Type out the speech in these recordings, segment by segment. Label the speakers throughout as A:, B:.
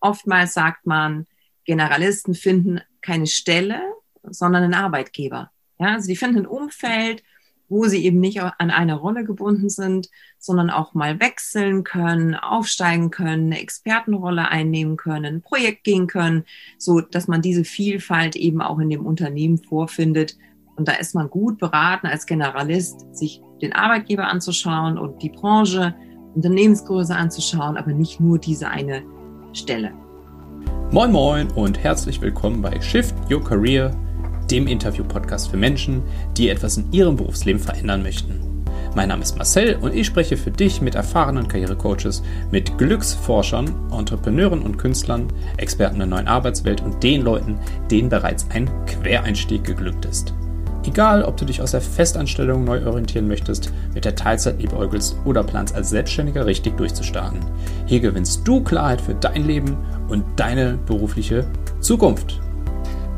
A: oftmals sagt man, Generalisten finden keine Stelle, sondern einen Arbeitgeber. Ja, also die finden ein Umfeld, wo sie eben nicht an eine Rolle gebunden sind, sondern auch mal wechseln können, aufsteigen können, eine Expertenrolle einnehmen können, ein Projekt gehen können, so dass man diese Vielfalt eben auch in dem Unternehmen vorfindet. Und da ist man gut beraten als Generalist, sich den Arbeitgeber anzuschauen und die Branche, Unternehmensgröße anzuschauen, aber nicht nur diese eine Stelle.
B: Moin Moin und herzlich willkommen bei Shift Your Career dem Interview-Podcast für Menschen, die etwas in ihrem Berufsleben verändern möchten. Mein Name ist Marcel und ich spreche für dich mit erfahrenen Karrierecoaches, mit Glücksforschern, Entrepreneuren und Künstlern, Experten der neuen Arbeitswelt und den Leuten, denen bereits ein Quereinstieg geglückt ist. Egal, ob du dich aus der Festanstellung neu orientieren möchtest, mit der Teilzeit liebäugelst oder planst als Selbstständiger richtig durchzustarten. Hier gewinnst du Klarheit für dein Leben und deine berufliche Zukunft.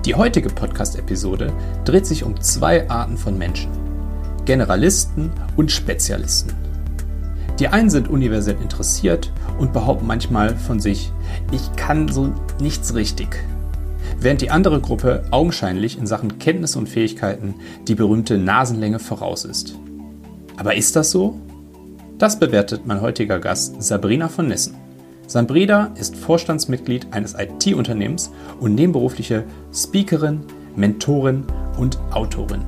B: Die heutige Podcast-Episode dreht sich um zwei Arten von Menschen. Generalisten und Spezialisten. Die einen sind universell interessiert und behaupten manchmal von sich, ich kann so nichts richtig. Während die andere Gruppe augenscheinlich in Sachen Kenntnisse und Fähigkeiten die berühmte Nasenlänge voraus ist. Aber ist das so? Das bewertet mein heutiger Gast Sabrina von Nissen. Sambrida ist Vorstandsmitglied eines IT-Unternehmens und nebenberufliche Speakerin, Mentorin und Autorin.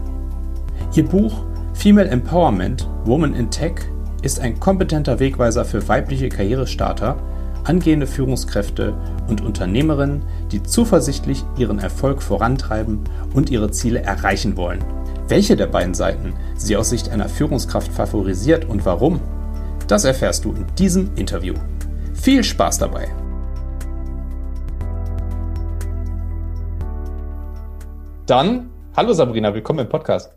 B: Ihr Buch Female Empowerment Woman in Tech ist ein kompetenter Wegweiser für weibliche Karrierestarter, angehende Führungskräfte und Unternehmerinnen, die zuversichtlich ihren Erfolg vorantreiben und ihre Ziele erreichen wollen. Welche der beiden Seiten sie aus Sicht einer Führungskraft favorisiert und warum, das erfährst du in diesem Interview. Viel Spaß dabei! Dann, hallo Sabrina, willkommen im Podcast.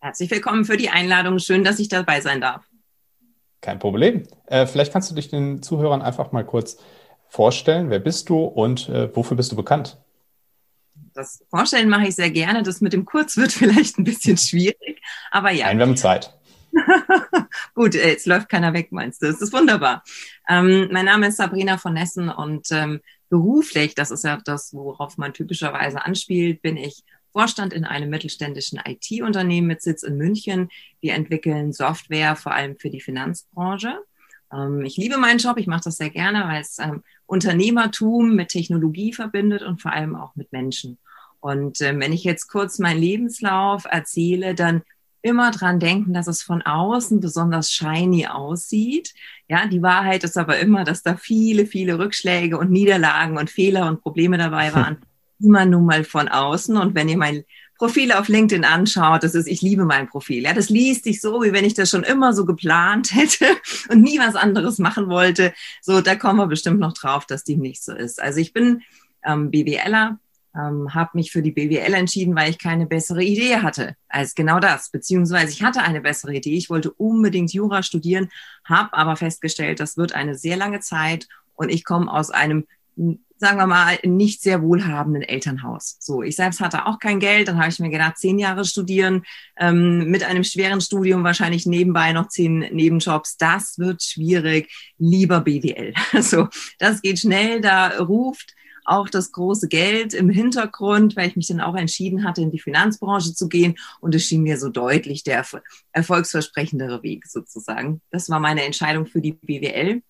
A: Herzlich willkommen für die Einladung. Schön, dass ich dabei sein darf.
B: Kein Problem. Äh, vielleicht kannst du dich den Zuhörern einfach mal kurz vorstellen. Wer bist du und äh, wofür bist du bekannt?
A: Das Vorstellen mache ich sehr gerne. Das mit dem Kurz wird vielleicht ein bisschen schwierig, aber ja.
B: Nein, wir haben Zeit.
A: Gut, äh, jetzt läuft keiner weg, meinst du? Das ist wunderbar. Ähm, mein Name ist Sabrina von Nessen und ähm, beruflich, das ist ja das, worauf man typischerweise anspielt, bin ich Vorstand in einem mittelständischen IT-Unternehmen mit Sitz in München. Wir entwickeln Software vor allem für die Finanzbranche. Ähm, ich liebe meinen Job, ich mache das sehr gerne, weil es ähm, Unternehmertum mit Technologie verbindet und vor allem auch mit Menschen. Und ähm, wenn ich jetzt kurz meinen Lebenslauf erzähle, dann immer dran denken, dass es von außen besonders shiny aussieht. Ja, die Wahrheit ist aber immer, dass da viele, viele Rückschläge und Niederlagen und Fehler und Probleme dabei waren. Immer nun mal von außen. Und wenn ihr mein Profil auf LinkedIn anschaut, das ist, ich liebe mein Profil. Ja, das liest sich so, wie wenn ich das schon immer so geplant hätte und nie was anderes machen wollte. So, da kommen wir bestimmt noch drauf, dass dem nicht so ist. Also ich bin ähm, BWLer, ähm, habe mich für die BWL entschieden, weil ich keine bessere Idee hatte als genau das. Beziehungsweise ich hatte eine bessere Idee. Ich wollte unbedingt Jura studieren, habe aber festgestellt, das wird eine sehr lange Zeit und ich komme aus einem sagen wir mal, nicht sehr wohlhabenden Elternhaus. So, ich selbst hatte auch kein Geld, dann habe ich mir gedacht, zehn Jahre studieren, ähm, mit einem schweren Studium wahrscheinlich nebenbei noch zehn Nebenjobs, das wird schwierig, lieber BWL. So, das geht schnell, da ruft auch das große Geld im Hintergrund, weil ich mich dann auch entschieden hatte, in die Finanzbranche zu gehen. Und es schien mir so deutlich der erfolgsversprechendere Weg sozusagen. Das war meine Entscheidung für die BWL.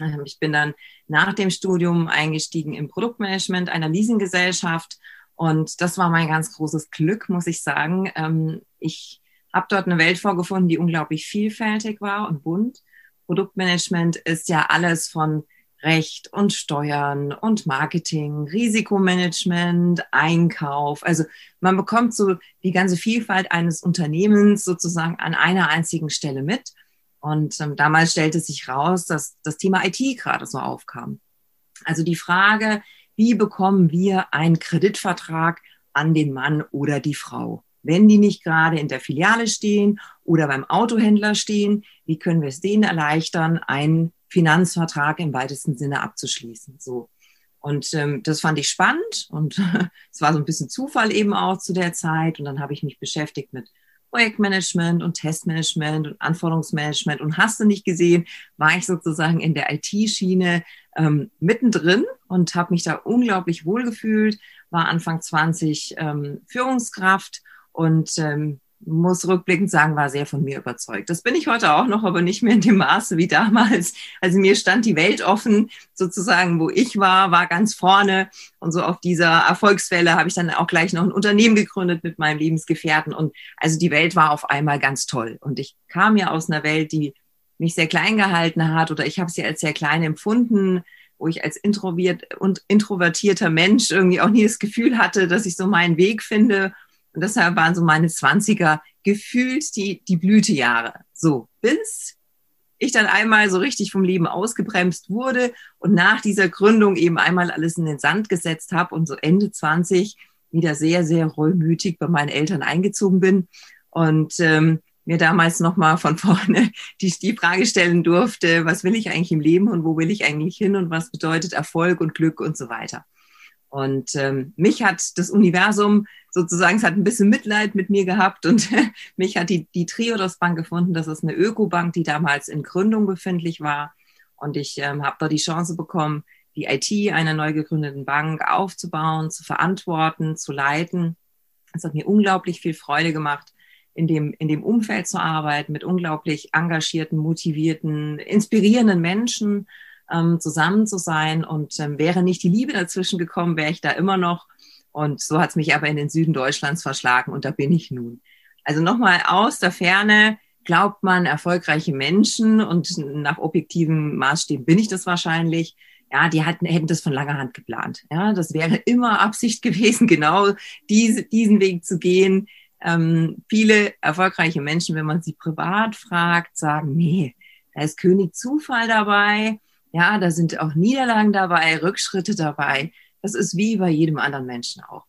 A: Ähm, ich bin dann nach dem Studium eingestiegen im Produktmanagement einer Leasinggesellschaft. Und das war mein ganz großes Glück, muss ich sagen. Ähm, ich habe dort eine Welt vorgefunden, die unglaublich vielfältig war und bunt. Produktmanagement ist ja alles von Recht und Steuern und Marketing, Risikomanagement, Einkauf. Also man bekommt so die ganze Vielfalt eines Unternehmens sozusagen an einer einzigen Stelle mit. Und ähm, damals stellte sich raus, dass das Thema IT gerade so aufkam. Also die Frage, wie bekommen wir einen Kreditvertrag an den Mann oder die Frau? Wenn die nicht gerade in der Filiale stehen oder beim Autohändler stehen, wie können wir es denen erleichtern, einen Finanzvertrag im weitesten Sinne abzuschließen. So. Und ähm, das fand ich spannend und es war so ein bisschen Zufall eben auch zu der Zeit. Und dann habe ich mich beschäftigt mit Projektmanagement und Testmanagement und Anforderungsmanagement. Und hast du nicht gesehen, war ich sozusagen in der IT-Schiene ähm, mittendrin und habe mich da unglaublich wohlgefühlt, war Anfang 20 ähm, Führungskraft und ähm, muss rückblickend sagen, war sehr von mir überzeugt. Das bin ich heute auch noch, aber nicht mehr in dem Maße wie damals. Also mir stand die Welt offen, sozusagen, wo ich war, war ganz vorne. Und so auf dieser Erfolgswelle habe ich dann auch gleich noch ein Unternehmen gegründet mit meinem Lebensgefährten. Und also die Welt war auf einmal ganz toll. Und ich kam ja aus einer Welt, die mich sehr klein gehalten hat oder ich habe sie als sehr klein empfunden, wo ich als introviert und introvertierter Mensch irgendwie auch nie das Gefühl hatte, dass ich so meinen Weg finde und deshalb waren so meine Zwanziger gefühlt die, die Blütejahre. So, bis ich dann einmal so richtig vom Leben ausgebremst wurde und nach dieser Gründung eben einmal alles in den Sand gesetzt habe und so Ende 20 wieder sehr, sehr reumütig bei meinen Eltern eingezogen bin und ähm, mir damals nochmal von vorne die, die Frage stellen durfte, was will ich eigentlich im Leben und wo will ich eigentlich hin und was bedeutet Erfolg und Glück und so weiter. Und ähm, mich hat das Universum sozusagen, es hat ein bisschen Mitleid mit mir gehabt und mich hat die, die Triodos Bank gefunden. Das ist eine Ökobank, die damals in Gründung befindlich war. Und ich ähm, habe da die Chance bekommen, die IT einer neu gegründeten Bank aufzubauen, zu verantworten, zu leiten. Es hat mir unglaublich viel Freude gemacht, in dem, in dem Umfeld zu arbeiten, mit unglaublich engagierten, motivierten, inspirierenden Menschen ähm, zusammen zu sein. Und ähm, wäre nicht die Liebe dazwischen gekommen, wäre ich da immer noch. Und so hat es mich aber in den Süden Deutschlands verschlagen und da bin ich nun. Also nochmal aus der Ferne glaubt man erfolgreiche Menschen und nach objektiven Maßstäben bin ich das wahrscheinlich. Ja, die hatten, hätten das von langer Hand geplant. Ja, das wäre immer Absicht gewesen, genau diese, diesen Weg zu gehen. Ähm, viele erfolgreiche Menschen, wenn man sie privat fragt, sagen, nee, da ist König Zufall dabei. Ja, da sind auch Niederlagen dabei, Rückschritte dabei. Das ist wie bei jedem anderen Menschen auch.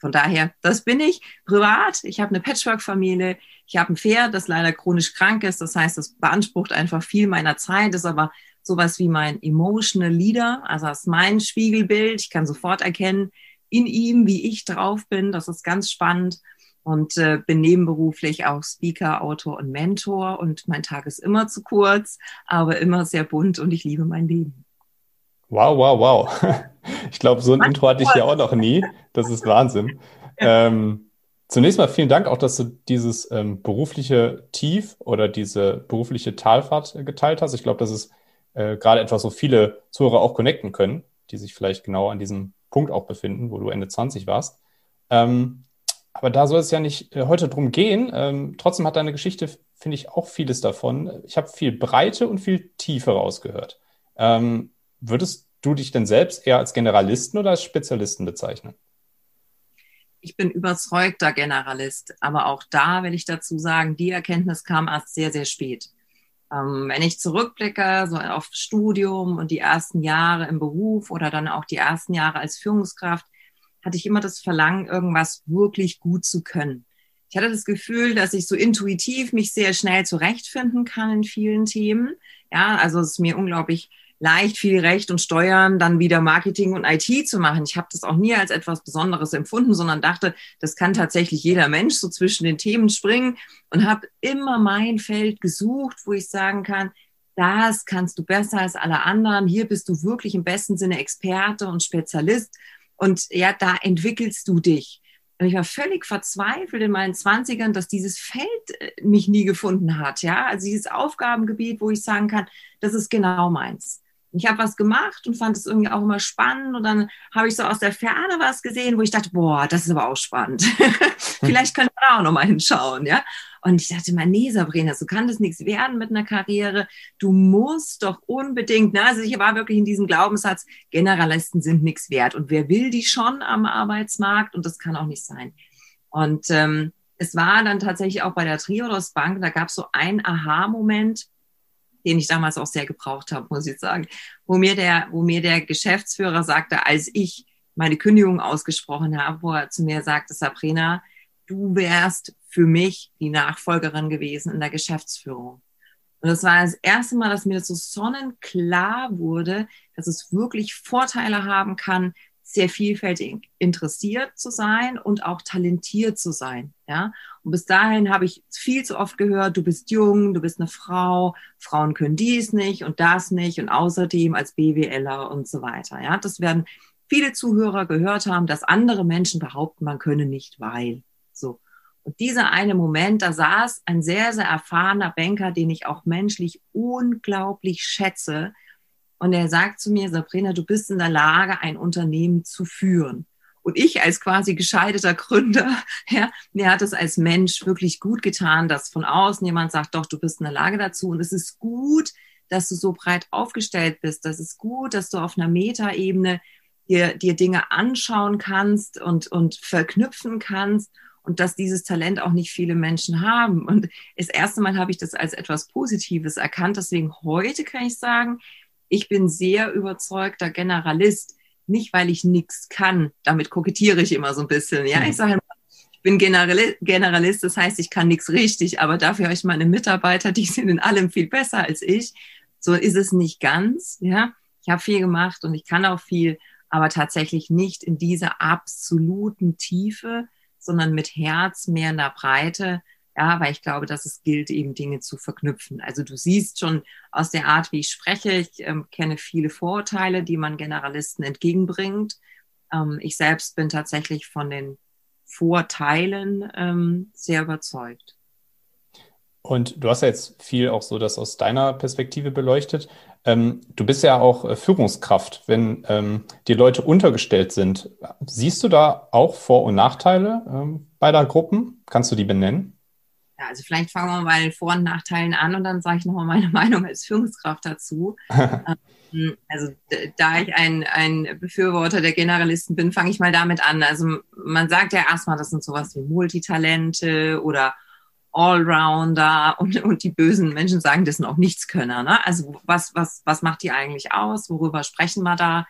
A: Von daher, das bin ich privat. Ich habe eine Patchwork-Familie. Ich habe ein Pferd, das leider chronisch krank ist. Das heißt, das beansprucht einfach viel meiner Zeit, ist aber sowas wie mein emotional Leader. Also das ist mein Spiegelbild. Ich kann sofort erkennen in ihm, wie ich drauf bin. Das ist ganz spannend und äh, bin nebenberuflich auch Speaker, Autor und Mentor und mein Tag ist immer zu kurz, aber immer sehr bunt und ich liebe mein Leben.
B: Wow, wow, wow. Ich glaube, so ein Intro hatte ich ja auch noch nie. Das ist Wahnsinn. Ähm, zunächst mal vielen Dank auch, dass du dieses ähm, berufliche Tief oder diese berufliche Talfahrt geteilt hast. Ich glaube, das ist äh, gerade etwas, wo viele Zuhörer auch connecten können, die sich vielleicht genau an diesem Punkt auch befinden, wo du Ende 20 warst. Ähm, aber da soll es ja nicht äh, heute drum gehen. Ähm, trotzdem hat deine Geschichte, finde ich, auch vieles davon. Ich habe viel Breite und viel Tiefe rausgehört. Ähm, würdest du dich denn selbst eher als Generalisten oder als Spezialisten bezeichnen?
A: Ich bin überzeugter Generalist, aber auch da will ich dazu sagen, die Erkenntnis kam erst sehr, sehr spät. Ähm, wenn ich zurückblicke, so auf Studium und die ersten Jahre im Beruf oder dann auch die ersten Jahre als Führungskraft, hatte ich immer das Verlangen, irgendwas wirklich gut zu können. Ich hatte das Gefühl, dass ich so intuitiv mich sehr schnell zurechtfinden kann in vielen Themen. Ja, also es ist mir unglaublich leicht, viel Recht und Steuern, dann wieder Marketing und IT zu machen. Ich habe das auch nie als etwas Besonderes empfunden, sondern dachte, das kann tatsächlich jeder Mensch so zwischen den Themen springen und habe immer mein Feld gesucht, wo ich sagen kann, das kannst du besser als alle anderen. Hier bist du wirklich im besten Sinne Experte und Spezialist und ja, da entwickelst du dich. Und ich war völlig verzweifelt in meinen Zwanzigern, dass dieses Feld äh, mich nie gefunden hat. Ja, also dieses Aufgabengebiet, wo ich sagen kann, das ist genau meins. Ich habe was gemacht und fand es irgendwie auch immer spannend. Und dann habe ich so aus der Ferne was gesehen, wo ich dachte, boah, das ist aber auch spannend. Vielleicht können wir da auch nochmal hinschauen, ja. Und ich dachte mal, nee, Sabrina, so kann das nichts werden mit einer Karriere. Du musst doch unbedingt, na, also ich war wirklich in diesem Glaubenssatz, Generalisten sind nichts wert. Und wer will die schon am Arbeitsmarkt? Und das kann auch nicht sein. Und ähm, es war dann tatsächlich auch bei der Triodos Bank, da gab es so einen Aha-Moment, den ich damals auch sehr gebraucht habe, muss ich sagen, wo mir der, wo mir der Geschäftsführer sagte, als ich meine Kündigung ausgesprochen habe, wo er zu mir sagte, Sabrina, du wärst für mich die Nachfolgerin gewesen in der Geschäftsführung. Und das war das erste Mal, dass mir das so sonnenklar wurde, dass es wirklich Vorteile haben kann, sehr vielfältig interessiert zu sein und auch talentiert zu sein. Ja, und bis dahin habe ich viel zu oft gehört, du bist jung, du bist eine Frau, Frauen können dies nicht und das nicht und außerdem als BWLer und so weiter. Ja, das werden viele Zuhörer gehört haben, dass andere Menschen behaupten, man könne nicht, weil so. Und dieser eine Moment, da saß ein sehr, sehr erfahrener Banker, den ich auch menschlich unglaublich schätze, und er sagt zu mir, Sabrina, du bist in der Lage, ein Unternehmen zu führen. Und ich als quasi gescheiterter Gründer, ja, mir hat es als Mensch wirklich gut getan, dass von außen jemand sagt, doch, du bist in der Lage dazu. Und es ist gut, dass du so breit aufgestellt bist. Das ist gut, dass du auf einer Metaebene dir, dir Dinge anschauen kannst und, und verknüpfen kannst und dass dieses Talent auch nicht viele Menschen haben. Und das erste Mal habe ich das als etwas Positives erkannt. Deswegen heute kann ich sagen, ich bin sehr überzeugter Generalist, nicht weil ich nichts kann. Damit kokettiere ich immer so ein bisschen. Ja, ich sage ich bin Generalist, das heißt, ich kann nichts richtig, aber dafür habe ich meine Mitarbeiter, die sind in allem viel besser als ich. So ist es nicht ganz. Ja, ich habe viel gemacht und ich kann auch viel, aber tatsächlich nicht in dieser absoluten Tiefe, sondern mit Herz mehr in der Breite ja, weil ich glaube, dass es gilt, eben Dinge zu verknüpfen. Also du siehst schon aus der Art, wie ich spreche, ich ähm, kenne viele Vorurteile, die man Generalisten entgegenbringt. Ähm, ich selbst bin tatsächlich von den Vorteilen ähm, sehr überzeugt.
B: Und du hast ja jetzt viel auch so das aus deiner Perspektive beleuchtet. Ähm, du bist ja auch äh, Führungskraft. Wenn ähm, die Leute untergestellt sind, siehst du da auch Vor- und Nachteile ähm, beider Gruppen? Kannst du die benennen?
A: Ja, also vielleicht fangen wir mal Vor- und Nachteilen an und dann sage ich nochmal meine Meinung als Führungskraft dazu. Ähm, also da ich ein, ein Befürworter der Generalisten bin, fange ich mal damit an. Also man sagt ja erstmal, das sind sowas wie Multitalente oder Allrounder und, und die bösen Menschen sagen, das sind auch Nichtskönner. Ne? Also was, was, was macht die eigentlich aus? Worüber sprechen wir da?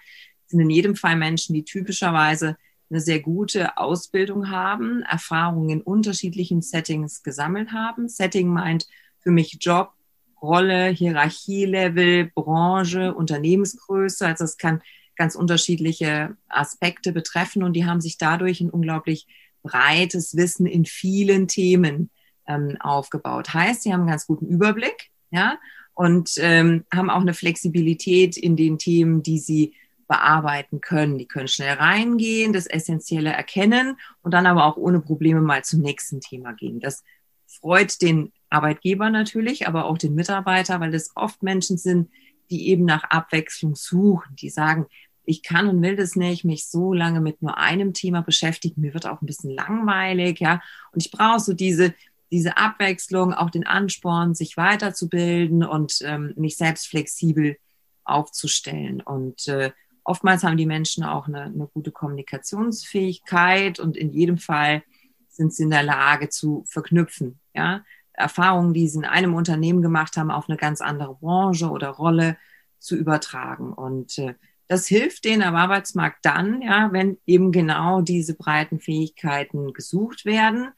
A: Das sind in jedem Fall Menschen, die typischerweise eine sehr gute Ausbildung haben, Erfahrungen in unterschiedlichen Settings gesammelt haben. Setting meint für mich Job, Rolle, Hierarchielevel, Branche, Unternehmensgröße. Also es kann ganz unterschiedliche Aspekte betreffen und die haben sich dadurch ein unglaublich breites Wissen in vielen Themen ähm, aufgebaut. Heißt, sie haben einen ganz guten Überblick, ja, und ähm, haben auch eine Flexibilität in den Themen, die sie bearbeiten können. Die können schnell reingehen, das Essentielle erkennen und dann aber auch ohne Probleme mal zum nächsten Thema gehen. Das freut den Arbeitgeber natürlich, aber auch den Mitarbeiter, weil es oft Menschen sind, die eben nach Abwechslung suchen, die sagen, ich kann und will das nicht, mich so lange mit nur einem Thema beschäftigen, mir wird auch ein bisschen langweilig, ja, und ich brauche so diese, diese Abwechslung, auch den Ansporn, sich weiterzubilden und ähm, mich selbst flexibel aufzustellen. Und äh, Oftmals haben die Menschen auch eine, eine gute Kommunikationsfähigkeit und in jedem Fall sind sie in der Lage zu verknüpfen. Ja? Erfahrungen, die sie in einem Unternehmen gemacht haben, auf eine ganz andere Branche oder Rolle zu übertragen. Und äh, das hilft denen am Arbeitsmarkt dann, ja, wenn eben genau diese breiten Fähigkeiten gesucht werden.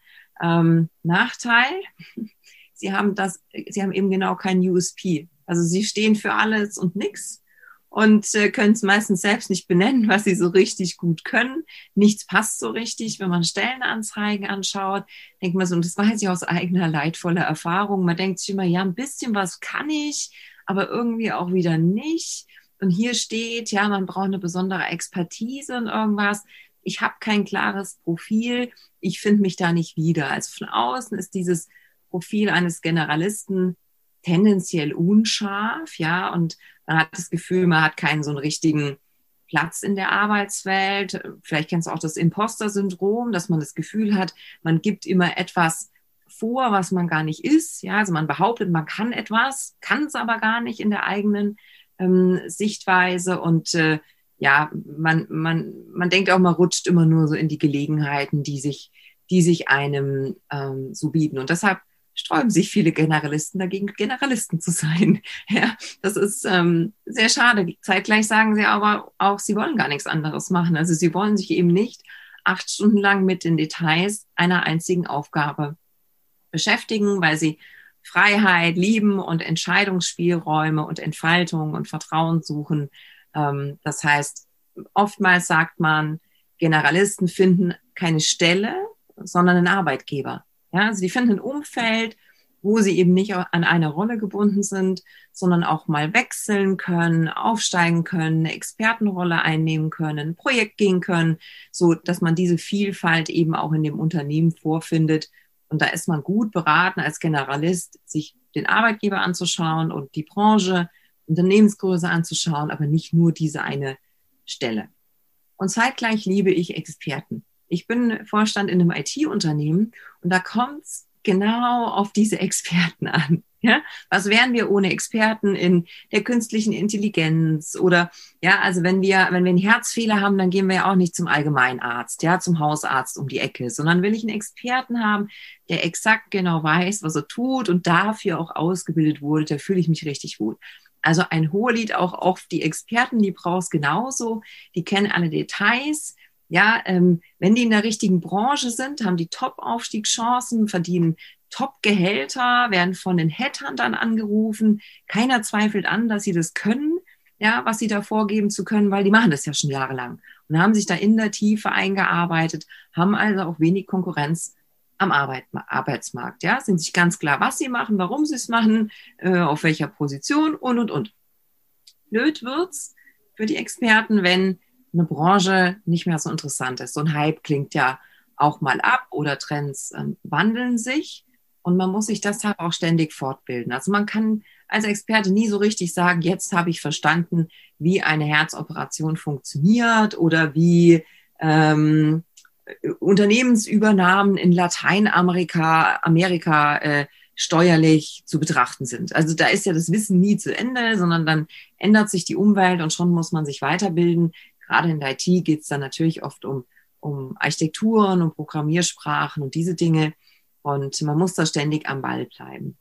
A: Ähm, Nachteil, sie haben das, sie haben eben genau kein USP. Also sie stehen für alles und nichts und äh, können es meistens selbst nicht benennen, was sie so richtig gut können. Nichts passt so richtig. Wenn man Stellenanzeigen anschaut, denkt man so, und das weiß ich aus eigener leidvoller Erfahrung, man denkt sich immer, ja, ein bisschen was kann ich, aber irgendwie auch wieder nicht. Und hier steht, ja, man braucht eine besondere Expertise in irgendwas. Ich habe kein klares Profil. Ich finde mich da nicht wieder. Also von außen ist dieses Profil eines Generalisten tendenziell unscharf, ja, und man hat das Gefühl, man hat keinen so einen richtigen Platz in der Arbeitswelt. Vielleicht kennst du auch das Imposter-Syndrom, dass man das Gefühl hat, man gibt immer etwas vor, was man gar nicht ist. Ja, also man behauptet, man kann etwas, kann es aber gar nicht in der eigenen ähm, Sichtweise und äh, ja, man, man, man denkt auch, man rutscht immer nur so in die Gelegenheiten, die sich, die sich einem ähm, so bieten. Und deshalb sträuben sich viele Generalisten dagegen, Generalisten zu sein. Ja, das ist ähm, sehr schade. Zeitgleich sagen sie aber auch, sie wollen gar nichts anderes machen. Also sie wollen sich eben nicht acht Stunden lang mit den Details einer einzigen Aufgabe beschäftigen, weil sie Freiheit lieben und Entscheidungsspielräume und Entfaltung und Vertrauen suchen. Ähm, das heißt, oftmals sagt man, Generalisten finden keine Stelle, sondern einen Arbeitgeber. Ja, also finden ein Umfeld, wo sie eben nicht an eine Rolle gebunden sind, sondern auch mal wechseln können, aufsteigen können, eine Expertenrolle einnehmen können, ein Projekt gehen können, so dass man diese Vielfalt eben auch in dem Unternehmen vorfindet. Und da ist man gut beraten als Generalist, sich den Arbeitgeber anzuschauen und die Branche, Unternehmensgröße anzuschauen, aber nicht nur diese eine Stelle. Und zeitgleich liebe ich Experten. Ich bin Vorstand in einem IT-Unternehmen und da kommt es genau auf diese Experten an. Ja, was wären wir ohne Experten in der künstlichen Intelligenz oder ja, also wenn wir wenn wir einen Herzfehler haben, dann gehen wir ja auch nicht zum Allgemeinarzt, ja, zum Hausarzt um die Ecke, sondern will ich einen Experten haben, der exakt genau weiß, was er tut und dafür auch ausgebildet wurde, da fühle ich mich richtig wohl. Also ein Hohelied auch auf die Experten, die brauchst genauso, die kennen alle Details, ja, ähm, wenn die in der richtigen Branche sind, haben die Top-Aufstiegschancen, verdienen Top-Gehälter, werden von den Headhuntern angerufen. Keiner zweifelt an, dass sie das können, ja, was sie da vorgeben zu können, weil die machen das ja schon jahrelang und haben sich da in der Tiefe eingearbeitet, haben also auch wenig Konkurrenz am Arbeit, Arbeitsmarkt, ja, sind sich ganz klar, was sie machen, warum sie es machen, äh, auf welcher Position und, und, und. Blöd wird's für die Experten, wenn eine Branche nicht mehr so interessant ist. So ein Hype klingt ja auch mal ab oder Trends ähm, wandeln sich und man muss sich deshalb auch ständig fortbilden. Also man kann als Experte nie so richtig sagen, jetzt habe ich verstanden, wie eine Herzoperation funktioniert oder wie ähm, Unternehmensübernahmen in Lateinamerika, Amerika äh, steuerlich zu betrachten sind. Also da ist ja das Wissen nie zu Ende, sondern dann ändert sich die Umwelt und schon muss man sich weiterbilden gerade in der IT geht es dann natürlich oft um, um Architekturen und Programmiersprachen und diese Dinge. Und man muss da ständig am Ball bleiben.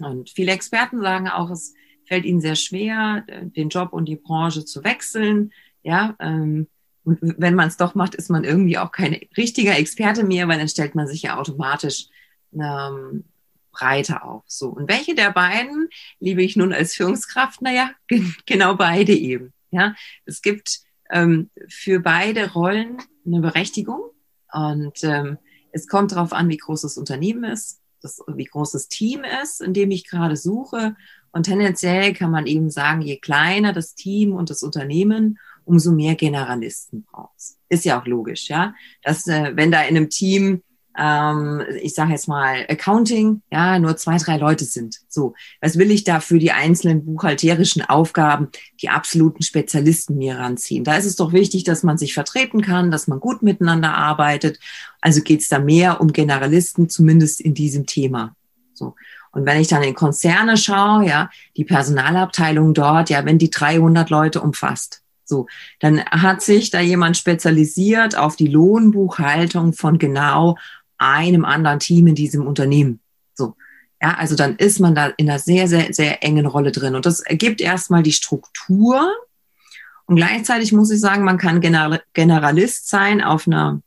A: Und viele Experten sagen auch, es fällt ihnen sehr schwer, den Job und die Branche zu wechseln. Ja, ähm, und wenn man es doch macht, ist man irgendwie auch kein richtiger Experte mehr, weil dann stellt man sich ja automatisch ähm, breiter auf. So. Und welche der beiden liebe ich nun als Führungskraft? Naja, genau beide eben. Ja, es gibt ähm, für beide Rollen eine Berechtigung. Und ähm, es kommt darauf an, wie groß das Unternehmen ist, das, wie groß das Team ist, in dem ich gerade suche. Und tendenziell kann man eben sagen, je kleiner das Team und das Unternehmen, umso mehr Generalisten brauchst. Ist ja auch logisch, ja. Dass äh, wenn da in einem Team ähm, ich sage jetzt mal Accounting, ja, nur zwei, drei Leute sind. So, was will ich da für die einzelnen buchhalterischen Aufgaben, die absoluten Spezialisten mir ranziehen? Da ist es doch wichtig, dass man sich vertreten kann, dass man gut miteinander arbeitet. Also geht es da mehr um Generalisten, zumindest in diesem Thema. So. Und wenn ich dann in Konzerne schaue, ja, die Personalabteilung dort, ja, wenn die 300 Leute umfasst, so, dann hat sich da jemand spezialisiert auf die Lohnbuchhaltung von genau einem anderen Team in diesem Unternehmen. So. Ja, also dann ist man da in einer sehr, sehr, sehr engen Rolle drin. Und das ergibt erstmal die Struktur. Und gleichzeitig muss ich sagen, man kann Generalist sein auf einer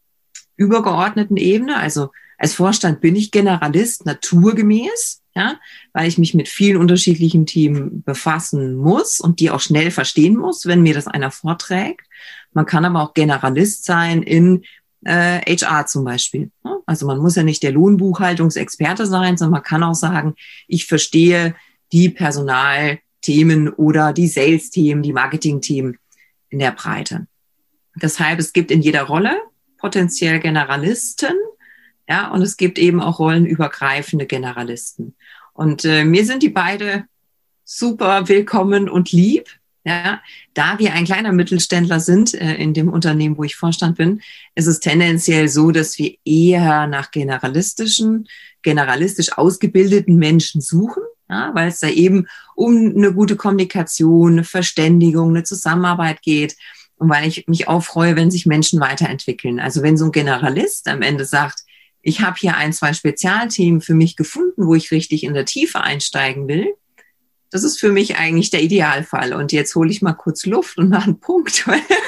A: übergeordneten Ebene. Also als Vorstand bin ich Generalist naturgemäß, ja, weil ich mich mit vielen unterschiedlichen Themen befassen muss und die auch schnell verstehen muss, wenn mir das einer vorträgt. Man kann aber auch Generalist sein in äh, HR zum Beispiel. Also man muss ja nicht der Lohnbuchhaltungsexperte sein, sondern man kann auch sagen, ich verstehe die Personalthemen oder die Sales-Themen, die Marketing-Themen in der Breite. Deshalb, es gibt in jeder Rolle potenziell Generalisten, ja, und es gibt eben auch rollenübergreifende Generalisten. Und äh, mir sind die beide super willkommen und lieb. Ja, da wir ein kleiner Mittelständler sind äh, in dem Unternehmen, wo ich Vorstand bin, ist es tendenziell so, dass wir eher nach generalistischen, generalistisch ausgebildeten Menschen suchen, ja, weil es da eben um eine gute Kommunikation, eine Verständigung, eine Zusammenarbeit geht und weil ich mich auch freue, wenn sich Menschen weiterentwickeln. Also wenn so ein Generalist am Ende sagt, ich habe hier ein, zwei Spezialthemen für mich gefunden, wo ich richtig in der Tiefe einsteigen will, das ist für mich eigentlich der Idealfall. Und jetzt hole ich mal kurz Luft und mache einen Punkt.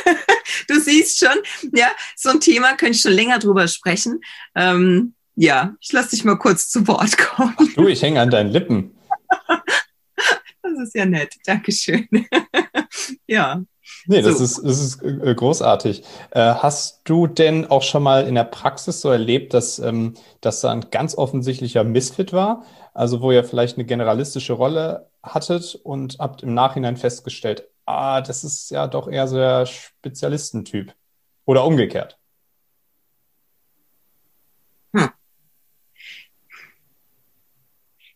A: du siehst schon, ja, so ein Thema könnte ich schon länger drüber sprechen. Ähm, ja, ich lasse dich mal kurz zu Wort kommen.
B: Du, ich hänge an deinen Lippen.
A: Das ist ja nett. Dankeschön. ja.
B: Nee, das, so. ist, das ist äh, großartig. Äh, hast du denn auch schon mal in der Praxis so erlebt, dass, ähm, dass da ein ganz offensichtlicher Misfit war? Also wo ihr vielleicht eine generalistische Rolle hattet und habt im Nachhinein festgestellt, ah, das ist ja doch eher so der Spezialistentyp. Oder umgekehrt. Hm.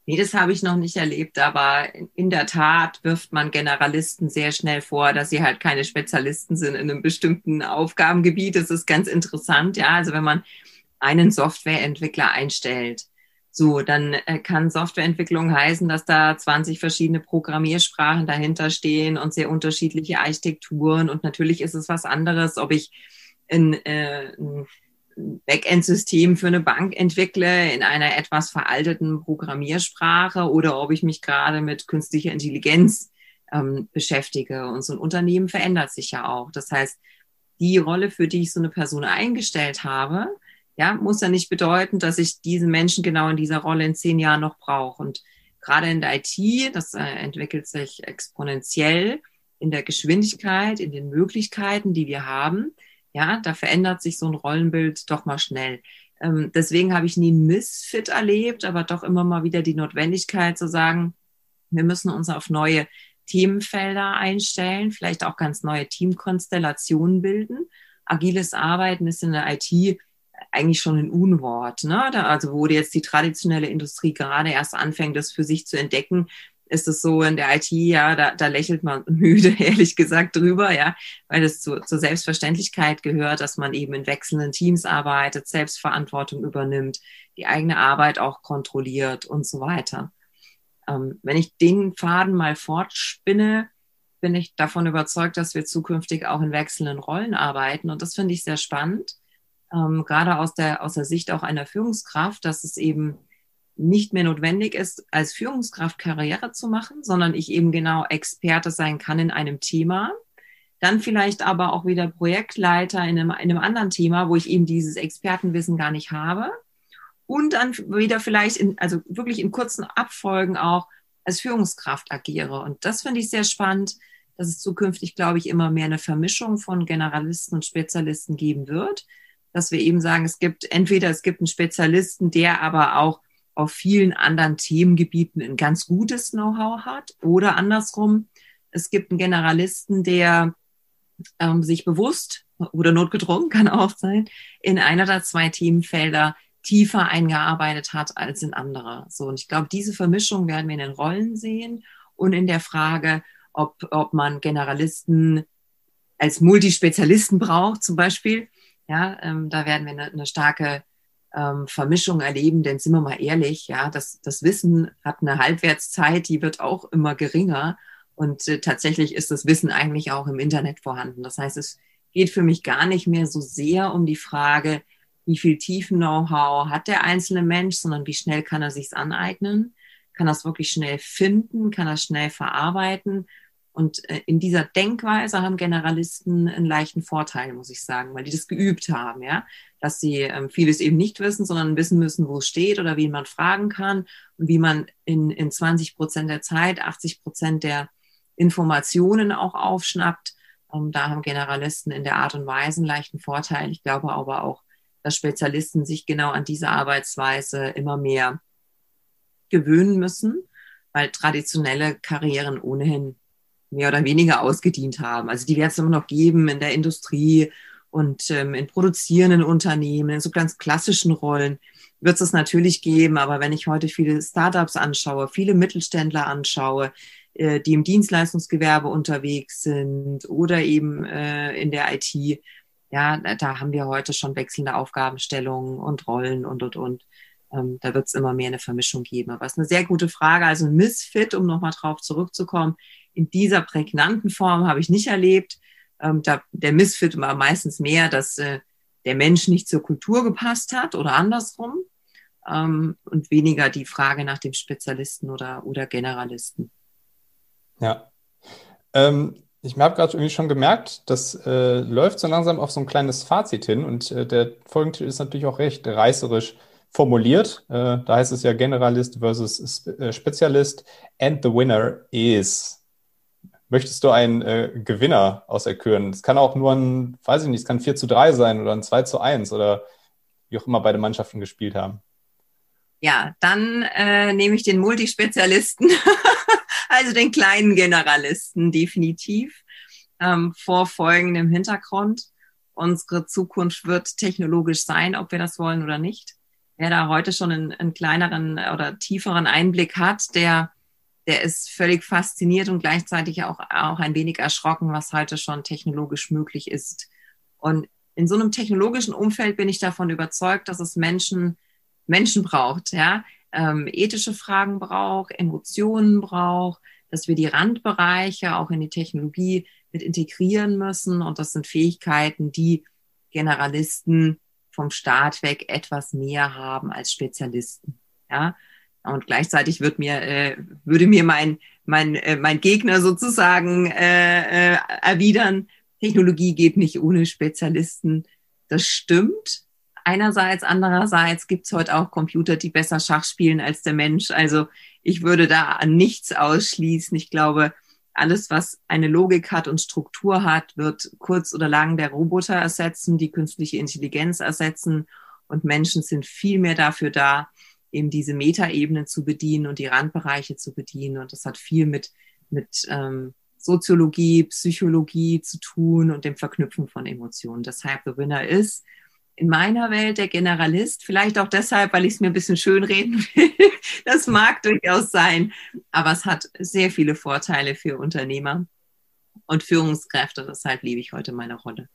A: Nee, das habe ich noch nicht erlebt, aber in der Tat wirft man Generalisten sehr schnell vor, dass sie halt keine Spezialisten sind in einem bestimmten Aufgabengebiet. Das ist ganz interessant, ja. Also wenn man einen Softwareentwickler einstellt, so, dann äh, kann Softwareentwicklung heißen, dass da 20 verschiedene Programmiersprachen dahinter stehen und sehr unterschiedliche Architekturen. Und natürlich ist es was anderes, ob ich ein, äh, ein Backend-System für eine Bank entwickle in einer etwas veralteten Programmiersprache oder ob ich mich gerade mit künstlicher Intelligenz ähm, beschäftige. Und so ein Unternehmen verändert sich ja auch. Das heißt, die Rolle, für die ich so eine Person eingestellt habe, ja, muss ja nicht bedeuten, dass ich diesen Menschen genau in dieser Rolle in zehn Jahren noch brauche. Und gerade in der IT, das äh, entwickelt sich exponentiell in der Geschwindigkeit, in den Möglichkeiten, die wir haben. Ja, da verändert sich so ein Rollenbild doch mal schnell. Ähm, deswegen habe ich nie Missfit erlebt, aber doch immer mal wieder die Notwendigkeit zu sagen, wir müssen uns auf neue Themenfelder einstellen, vielleicht auch ganz neue Teamkonstellationen bilden. Agiles Arbeiten ist in der IT eigentlich schon ein Unwort. Ne? Da, also wo jetzt die traditionelle Industrie gerade erst anfängt, das für sich zu entdecken, ist es so in der IT, ja, da, da lächelt man müde, ehrlich gesagt, drüber, ja, weil es zu, zur Selbstverständlichkeit gehört, dass man eben in wechselnden Teams arbeitet, Selbstverantwortung übernimmt, die eigene Arbeit auch kontrolliert und so weiter. Ähm, wenn ich den Faden mal fortspinne, bin ich davon überzeugt, dass wir zukünftig auch in wechselnden Rollen arbeiten. Und das finde ich sehr spannend ähm, gerade aus der, aus der Sicht auch einer Führungskraft, dass es eben nicht mehr notwendig ist, als Führungskraft Karriere zu machen, sondern ich eben genau Experte sein kann in einem Thema. Dann vielleicht aber auch wieder Projektleiter in einem, in einem anderen Thema, wo ich eben dieses Expertenwissen gar nicht habe. Und dann wieder vielleicht, in, also wirklich in kurzen Abfolgen auch als Führungskraft agiere. Und das finde ich sehr spannend, dass es zukünftig, glaube ich, immer mehr eine Vermischung von Generalisten und Spezialisten geben wird dass wir eben sagen, es gibt entweder es gibt einen Spezialisten, der aber auch auf vielen anderen Themengebieten ein ganz gutes Know-how hat oder andersrum, es gibt einen Generalisten, der ähm, sich bewusst oder notgedrungen kann auch sein, in einer der zwei Themenfelder tiefer eingearbeitet hat als in andere. So, und ich glaube, diese Vermischung werden wir in den Rollen sehen und in der Frage, ob, ob man Generalisten als Multispezialisten braucht, zum Beispiel, ja, ähm, da werden wir eine, eine starke ähm, Vermischung erleben, denn sind wir mal ehrlich, ja, das, das Wissen hat eine Halbwertszeit, die wird auch immer geringer. Und äh, tatsächlich ist das Wissen eigentlich auch im Internet vorhanden. Das heißt, es geht für mich gar nicht mehr so sehr um die Frage, wie viel tiefen Know-how hat der einzelne Mensch, sondern wie schnell kann er sich's aneignen? Kann er es wirklich schnell finden? Kann er schnell verarbeiten? Und äh, in dieser Denkweise haben Generalisten einen leichten Vorteil, muss ich sagen, weil die das geübt haben, ja, dass sie ähm, vieles eben nicht wissen, sondern wissen müssen, wo es steht oder wen man fragen kann und wie man in, in 20 Prozent der Zeit 80 Prozent der Informationen auch aufschnappt. Ähm, da haben Generalisten in der Art und Weise einen leichten Vorteil. Ich glaube aber auch, dass Spezialisten sich genau an diese Arbeitsweise immer mehr gewöhnen müssen, weil traditionelle Karrieren ohnehin mehr oder weniger ausgedient haben. Also die wird es immer noch geben in der Industrie und ähm, in produzierenden Unternehmen, in so ganz klassischen Rollen wird es natürlich geben. Aber wenn ich heute viele Startups anschaue, viele Mittelständler anschaue, äh, die im Dienstleistungsgewerbe unterwegs sind oder eben äh, in der IT, ja, da haben wir heute schon wechselnde Aufgabenstellungen und Rollen und, und, und. Ähm, da wird es immer mehr eine Vermischung geben. Aber es ist eine sehr gute Frage. Also ein Missfit, um nochmal drauf zurückzukommen, in dieser prägnanten Form habe ich nicht erlebt. Ähm, da, der Missfit war meistens mehr, dass äh, der Mensch nicht zur Kultur gepasst hat oder andersrum ähm, und weniger die Frage nach dem Spezialisten oder, oder Generalisten.
B: Ja. Ähm, ich habe gerade irgendwie schon gemerkt, das äh, läuft so langsam auf so ein kleines Fazit hin und äh, der Folgentitel ist natürlich auch recht reißerisch formuliert. Äh, da heißt es ja Generalist versus äh, Spezialist and the winner is möchtest du einen äh, Gewinner auserküren? Es kann auch nur ein, weiß ich nicht, es kann 4 zu 3 sein oder ein 2 zu 1 oder wie auch immer beide Mannschaften gespielt haben.
A: Ja, dann äh, nehme ich den Multispezialisten, also den kleinen Generalisten definitiv ähm, vor folgendem Hintergrund. Unsere Zukunft wird technologisch sein, ob wir das wollen oder nicht. Wer da heute schon einen, einen kleineren oder tieferen Einblick hat, der, der ist völlig fasziniert und gleichzeitig auch, auch ein wenig erschrocken, was heute schon technologisch möglich ist. Und in so einem technologischen Umfeld bin ich davon überzeugt, dass es Menschen, Menschen braucht, ja, ähm, ethische Fragen braucht, Emotionen braucht, dass wir die Randbereiche auch in die Technologie mit integrieren müssen. Und das sind Fähigkeiten, die Generalisten vom Staat weg etwas mehr haben als Spezialisten. Ja, und gleichzeitig wird mir, äh, würde mir mein, mein, äh, mein Gegner sozusagen äh, äh, erwidern, Technologie geht nicht ohne Spezialisten. Das stimmt. Einerseits, andererseits gibt's heute auch Computer, die besser Schach spielen als der Mensch. Also ich würde da nichts ausschließen. Ich glaube, alles, was eine Logik hat und Struktur hat, wird kurz oder lang der Roboter ersetzen, die künstliche Intelligenz ersetzen. Und Menschen sind viel mehr dafür da, eben diese Metaebenen zu bedienen und die Randbereiche zu bedienen. Und das hat viel mit, mit ähm, Soziologie, Psychologie zu tun und dem Verknüpfen von Emotionen. Deshalb The Winner ist in meiner Welt der Generalist, vielleicht auch deshalb, weil ich es mir ein bisschen schön reden will. Das mag durchaus sein, aber es hat sehr viele Vorteile für Unternehmer und Führungskräfte. Deshalb liebe ich heute meine Rolle.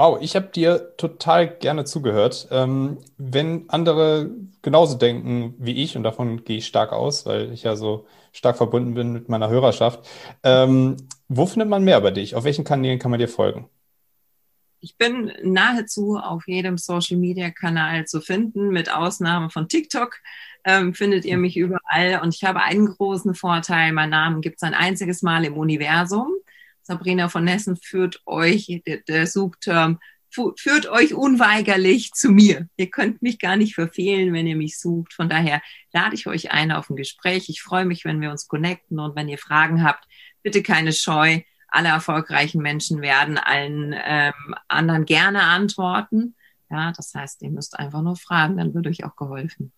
B: Wow, ich habe dir total gerne zugehört. Ähm, wenn andere genauso denken wie ich, und davon gehe ich stark aus, weil ich ja so stark verbunden bin mit meiner Hörerschaft, ähm, wo findet man mehr über dich? Auf welchen Kanälen kann man dir folgen?
A: Ich bin nahezu auf jedem Social-Media-Kanal zu finden, mit Ausnahme von TikTok. Ähm, findet ihr mich überall. Und ich habe einen großen Vorteil. Mein Name gibt es ein einziges Mal im Universum. Sabrina von Nessen führt euch, der, der Suchterm, führt euch unweigerlich zu mir. Ihr könnt mich gar nicht verfehlen, wenn ihr mich sucht. Von daher lade ich euch ein auf ein Gespräch. Ich freue mich, wenn wir uns connecten und wenn ihr Fragen habt, bitte keine Scheu alle erfolgreichen Menschen werden allen ähm, anderen gerne antworten. Ja, das heißt, ihr müsst einfach nur fragen, dann wird euch auch geholfen.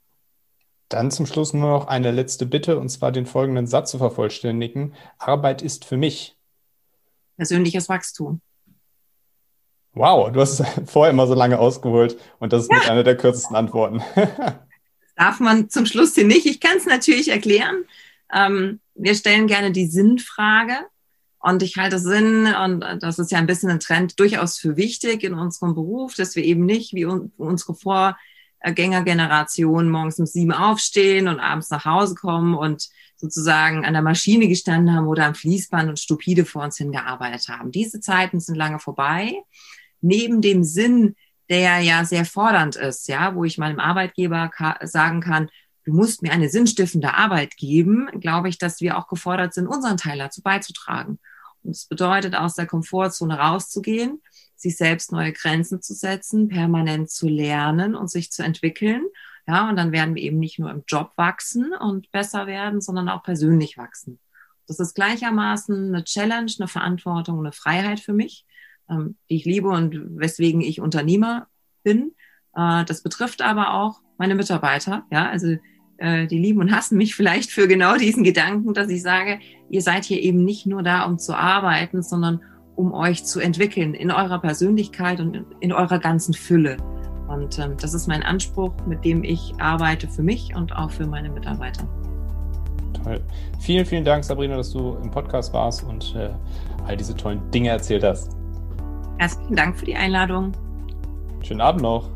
B: Dann zum Schluss nur noch eine letzte Bitte, und zwar den folgenden Satz zu vervollständigen. Arbeit ist für mich.
A: Persönliches Wachstum.
B: Wow, du hast vorher immer so lange ausgeholt und das ist ja. mit einer der kürzesten Antworten.
A: das darf man zum Schluss hier nicht. Ich kann es natürlich erklären. Ähm, wir stellen gerne die Sinnfrage. Und ich halte Sinn, und das ist ja ein bisschen ein Trend, durchaus für wichtig in unserem Beruf, dass wir eben nicht wie unsere Vorgängergeneration morgens um sieben aufstehen und abends nach Hause kommen und sozusagen an der Maschine gestanden haben oder am Fließband und stupide vor uns hingearbeitet haben. Diese Zeiten sind lange vorbei. Neben dem Sinn, der ja sehr fordernd ist, ja, wo ich meinem Arbeitgeber sagen kann, du musst mir eine sinnstiftende Arbeit geben, glaube ich, dass wir auch gefordert sind, unseren Teil dazu beizutragen. Und es bedeutet, aus der Komfortzone rauszugehen, sich selbst neue Grenzen zu setzen, permanent zu lernen und sich zu entwickeln. Ja, und dann werden wir eben nicht nur im Job wachsen und besser werden, sondern auch persönlich wachsen. Das ist gleichermaßen eine Challenge, eine Verantwortung, eine Freiheit für mich, ähm, die ich liebe und weswegen ich Unternehmer bin. Äh, das betrifft aber auch meine Mitarbeiter. Ja, also äh, die lieben und hassen mich vielleicht für genau diesen Gedanken, dass ich sage, ihr seid hier eben nicht nur da, um zu arbeiten, sondern um euch zu entwickeln in eurer Persönlichkeit und in eurer ganzen Fülle. Und ähm, das ist mein Anspruch, mit dem ich arbeite für mich und auch für meine Mitarbeiter.
B: Toll. Vielen, vielen Dank, Sabrina, dass du im Podcast warst und äh, all diese tollen Dinge erzählt hast.
A: Herzlichen Dank für die Einladung.
B: Schönen Abend noch.